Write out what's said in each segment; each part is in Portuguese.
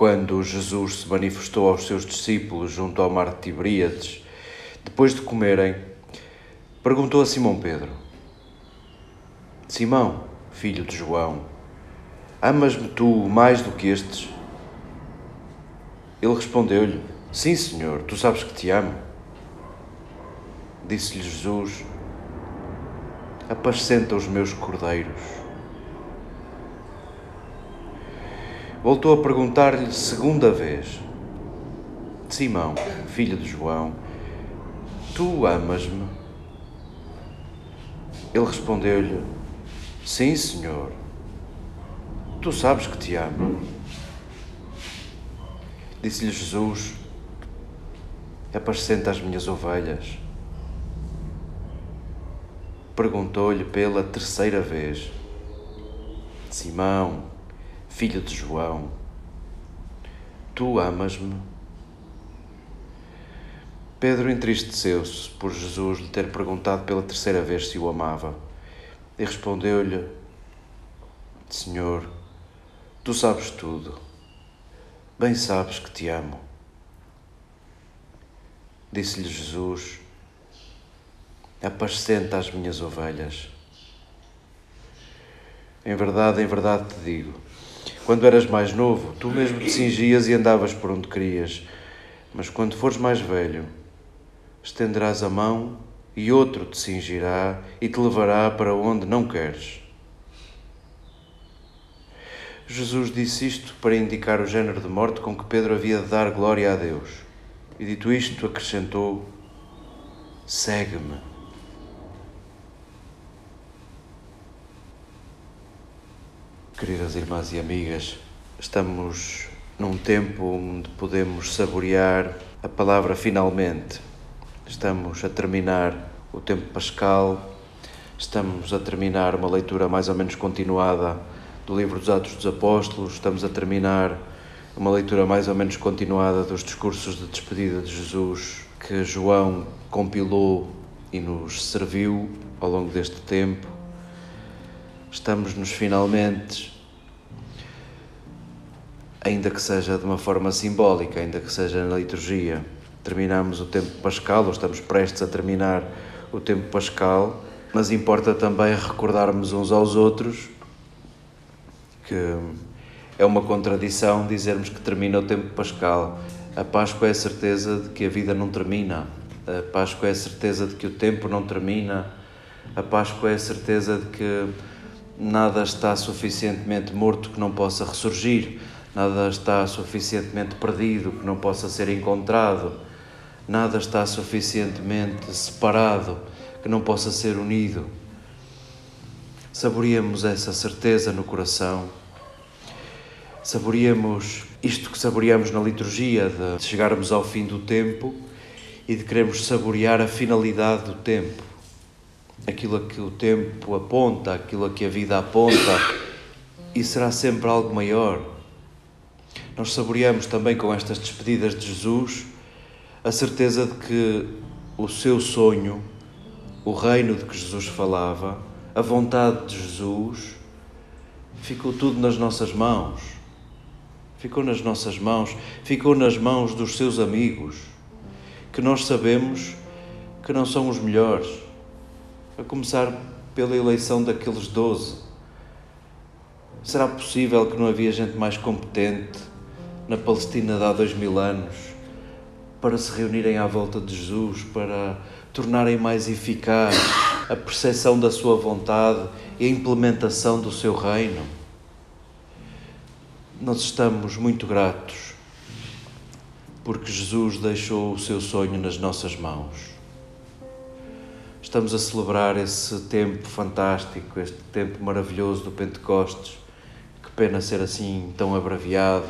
Quando Jesus se manifestou aos seus discípulos junto ao mar de Tiberíades, depois de comerem, perguntou a Simão Pedro: Simão, filho de João, amas-me tu mais do que estes? Ele respondeu-lhe: Sim, Senhor, tu sabes que te amo. Disse-lhe Jesus: Apascenta os meus cordeiros. Voltou a perguntar-lhe segunda vez: Simão, filho de João, tu amas-me? Ele respondeu-lhe: Sim, Senhor, tu sabes que te amo. Disse-lhe Jesus: Apascenta as minhas ovelhas. Perguntou-lhe pela terceira vez: Simão, filho de João, tu amas-me? Pedro entristeceu-se por Jesus lhe ter perguntado pela terceira vez se o amava e respondeu-lhe: Senhor, tu sabes tudo, bem sabes que te amo. Disse-lhe Jesus: Apascenta as minhas ovelhas. Em verdade, em verdade te digo quando eras mais novo, tu mesmo te cingias e andavas por onde querias. Mas quando fores mais velho, estenderás a mão e outro te cingirá e te levará para onde não queres. Jesus disse isto para indicar o género de morte com que Pedro havia de dar glória a Deus. E dito isto, acrescentou: Segue-me. Queridas irmãs e amigas, estamos num tempo onde podemos saborear a palavra finalmente. Estamos a terminar o tempo pascal, estamos a terminar uma leitura mais ou menos continuada do livro dos Atos dos Apóstolos, estamos a terminar uma leitura mais ou menos continuada dos discursos de despedida de Jesus que João compilou e nos serviu ao longo deste tempo estamos nos finalmente, ainda que seja de uma forma simbólica, ainda que seja na liturgia, terminamos o tempo pascal, ou estamos prestes a terminar o tempo pascal, mas importa também recordarmos uns aos outros que é uma contradição dizermos que termina o tempo pascal. A Páscoa é a certeza de que a vida não termina. A Páscoa é a certeza de que o tempo não termina. A Páscoa é a certeza de que nada está suficientemente morto que não possa ressurgir, nada está suficientemente perdido que não possa ser encontrado, nada está suficientemente separado que não possa ser unido. Saboreamos essa certeza no coração, saboreamos isto que saboreamos na liturgia, de chegarmos ao fim do tempo e de queremos saborear a finalidade do tempo aquilo a que o tempo aponta, aquilo a que a vida aponta, e será sempre algo maior. Nós saboreamos também com estas despedidas de Jesus a certeza de que o seu sonho, o reino de que Jesus falava, a vontade de Jesus, ficou tudo nas nossas mãos. Ficou nas nossas mãos, ficou nas mãos dos seus amigos, que nós sabemos que não são os melhores a começar pela eleição daqueles doze. Será possível que não havia gente mais competente na Palestina de há dois mil anos para se reunirem à volta de Jesus, para tornarem mais eficaz a percepção da sua vontade e a implementação do seu reino? Nós estamos muito gratos porque Jesus deixou o seu sonho nas nossas mãos estamos a celebrar esse tempo fantástico, este tempo maravilhoso do Pentecostes. Que pena ser assim tão abreviado.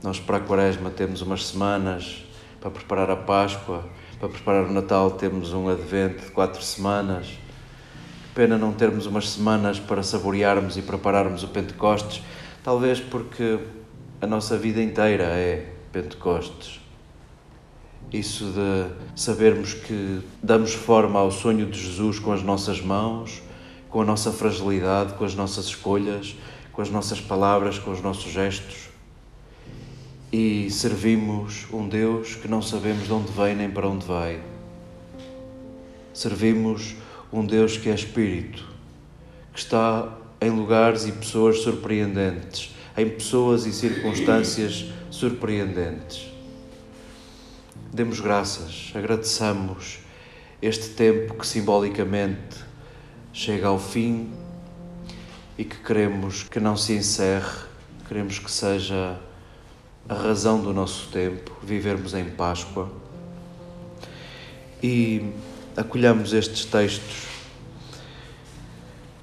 Nós, para a Quaresma, temos umas semanas para preparar a Páscoa, para preparar o Natal, temos um Advento de quatro semanas. Que pena não termos umas semanas para saborearmos e prepararmos o Pentecostes, talvez porque a nossa vida inteira é Pentecostes. Isso de sabermos que damos forma ao sonho de Jesus com as nossas mãos, com a nossa fragilidade, com as nossas escolhas, com as nossas palavras, com os nossos gestos. e servimos um Deus que não sabemos de onde vem nem para onde vai. Servimos um Deus que é Espírito, que está em lugares e pessoas surpreendentes, em pessoas e circunstâncias surpreendentes. Demos graças, agradeçamos este tempo que simbolicamente chega ao fim e que queremos que não se encerre, queremos que seja a razão do nosso tempo, vivermos em Páscoa. E acolhamos estes textos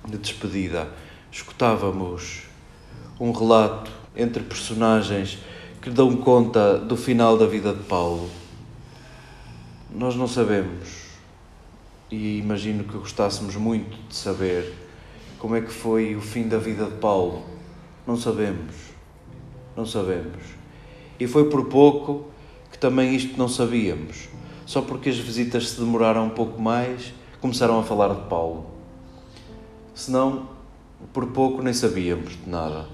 de despedida. Escutávamos um relato entre personagens que dão conta do final da vida de Paulo. Nós não sabemos, e imagino que gostássemos muito de saber como é que foi o fim da vida de Paulo. Não sabemos, não sabemos. E foi por pouco que também isto não sabíamos. Só porque as visitas se demoraram um pouco mais, começaram a falar de Paulo. Senão, por pouco nem sabíamos de nada.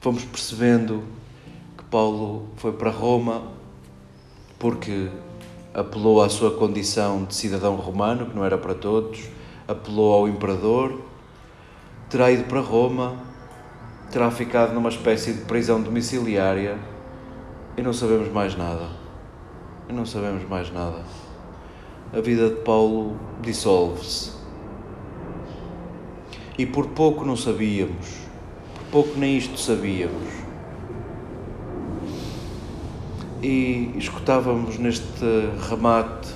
Fomos percebendo que Paulo foi para Roma porque apelou à sua condição de cidadão romano, que não era para todos, apelou ao imperador, terá ido para Roma terá ficado numa espécie de prisão domiciliária e não sabemos mais nada. E não sabemos mais nada. A vida de Paulo dissolve-se. E por pouco não sabíamos, por pouco nem isto sabíamos. E escutávamos neste remate,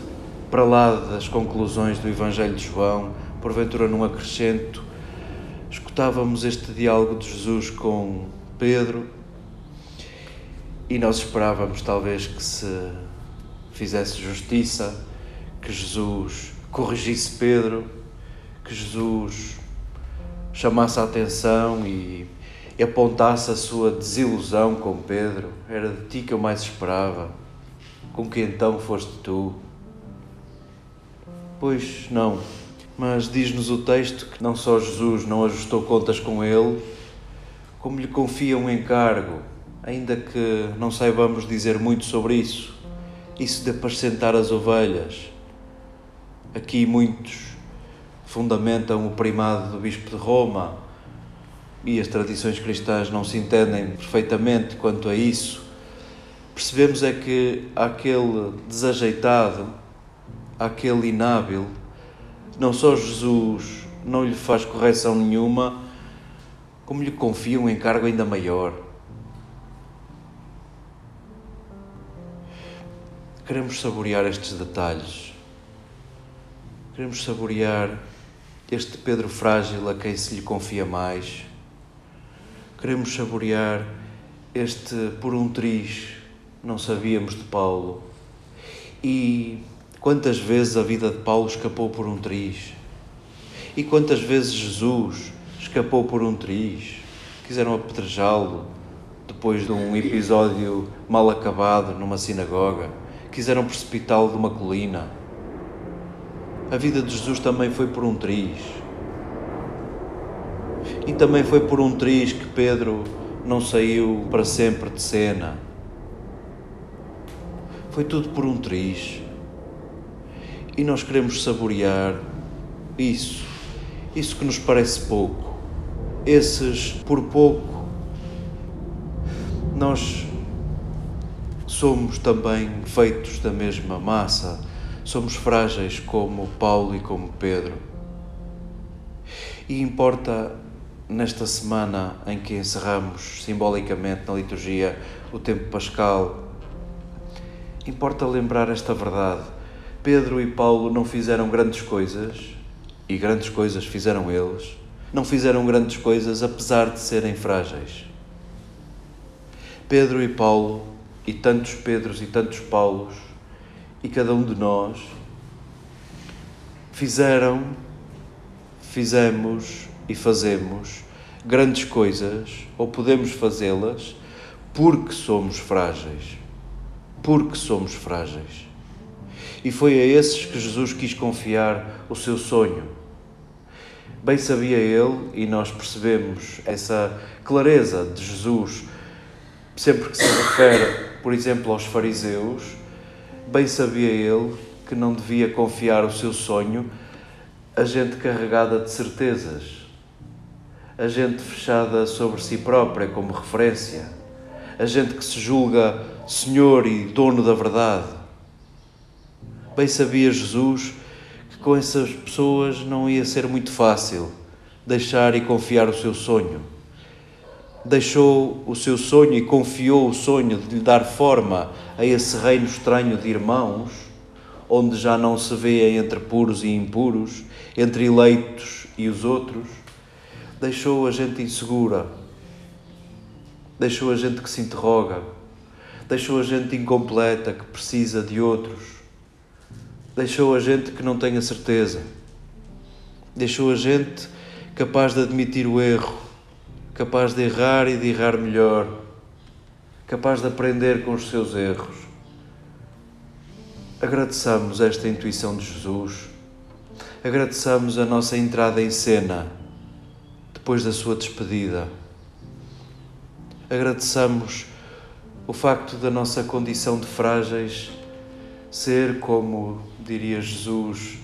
para lá das conclusões do Evangelho de João, porventura num acrescento, escutávamos este diálogo de Jesus com Pedro e nós esperávamos talvez que se fizesse justiça, que Jesus corrigisse Pedro, que Jesus chamasse a atenção e, e apontasse a sua desilusão com Pedro. Era de ti que eu mais esperava. Com que então foste tu? Pois não mas diz-nos o texto que não só Jesus não ajustou contas com ele, como lhe confia um encargo, ainda que não saibamos dizer muito sobre isso. Isso de apacentar as ovelhas. Aqui muitos fundamentam o primado do Bispo de Roma e as tradições cristãs não se entendem perfeitamente quanto a isso. Percebemos é que aquele desajeitado, aquele inábil, não só Jesus não lhe faz correção nenhuma, como lhe confia um encargo ainda maior. Queremos saborear estes detalhes. Queremos saborear este Pedro frágil a quem se lhe confia mais. Queremos saborear este por um triz não sabíamos de Paulo. E Quantas vezes a vida de Paulo escapou por um triz? E quantas vezes Jesus escapou por um triz? Quiseram apedrejá-lo depois de um episódio mal acabado numa sinagoga. Quiseram precipitá-lo de uma colina. A vida de Jesus também foi por um triz. E também foi por um triz que Pedro não saiu para sempre de cena. Foi tudo por um triz. E nós queremos saborear isso, isso que nos parece pouco, esses por pouco. Nós somos também feitos da mesma massa, somos frágeis como Paulo e como Pedro. E importa nesta semana em que encerramos simbolicamente na liturgia o tempo pascal, importa lembrar esta verdade Pedro e Paulo não fizeram grandes coisas, e grandes coisas fizeram eles, não fizeram grandes coisas apesar de serem frágeis. Pedro e Paulo, e tantos Pedros e tantos Paulos, e cada um de nós, fizeram, fizemos e fazemos grandes coisas, ou podemos fazê-las, porque somos frágeis. Porque somos frágeis. E foi a esses que Jesus quis confiar o seu sonho. Bem sabia ele, e nós percebemos essa clareza de Jesus, sempre que se refere, por exemplo, aos fariseus, bem sabia ele que não devia confiar o seu sonho a gente carregada de certezas, a gente fechada sobre si própria como referência, a gente que se julga senhor e dono da verdade. Bem sabia Jesus que com essas pessoas não ia ser muito fácil deixar e confiar o seu sonho. Deixou o seu sonho e confiou o sonho de lhe dar forma a esse reino estranho de irmãos, onde já não se vê entre puros e impuros, entre eleitos e os outros. Deixou a gente insegura, deixou a gente que se interroga, deixou a gente incompleta, que precisa de outros, deixou a gente que não tem a certeza, deixou a gente capaz de admitir o erro, capaz de errar e de errar melhor, capaz de aprender com os seus erros. Agradeçamos esta intuição de Jesus, agradeçamos a nossa entrada em cena depois da sua despedida. Agradeçamos o facto da nossa condição de frágeis ser, como diria Jesus,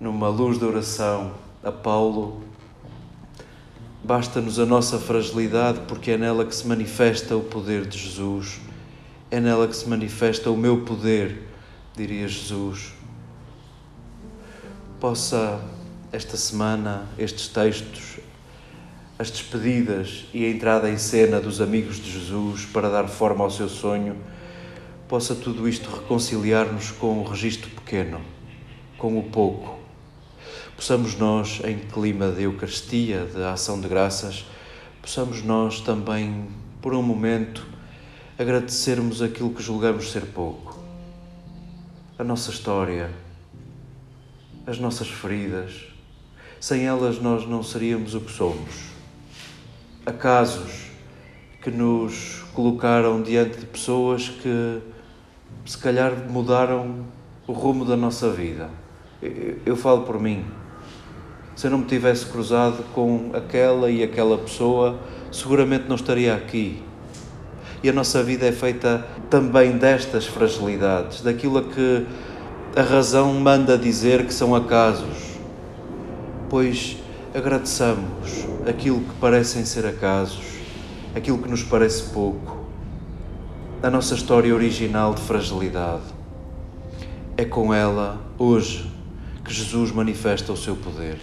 numa luz de oração a Paulo, Basta-nos a nossa fragilidade, porque é nela que se manifesta o poder de Jesus. É nela que se manifesta o meu poder, diria Jesus. Possa esta semana, estes textos, as despedidas e a entrada em cena dos amigos de Jesus para dar forma ao seu sonho, possa tudo isto reconciliar-nos com o registro pequeno, com o pouco possamos nós, em clima de Eucaristia, de ação de graças, possamos nós também, por um momento, agradecermos aquilo que julgamos ser pouco. A nossa história, as nossas feridas, sem elas nós não seríamos o que somos. Acasos que nos colocaram diante de pessoas que, se calhar, mudaram o rumo da nossa vida. Eu falo por mim se eu não me tivesse cruzado com aquela e aquela pessoa, seguramente não estaria aqui. E a nossa vida é feita também destas fragilidades, daquilo a que a razão manda dizer que são acasos. Pois agradeçamos aquilo que parecem ser acasos, aquilo que nos parece pouco, a nossa história original de fragilidade. É com ela, hoje, que Jesus manifesta o seu poder.